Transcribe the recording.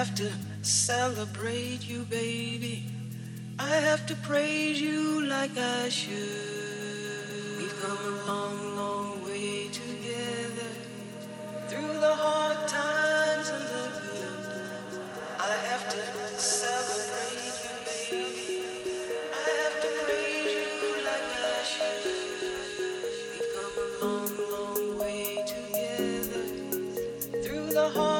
have to celebrate you, baby. I have to praise you like I should. We've come a long, long way together. Through the hard times and the good, I have to celebrate. you baby i have to praise you like the hard.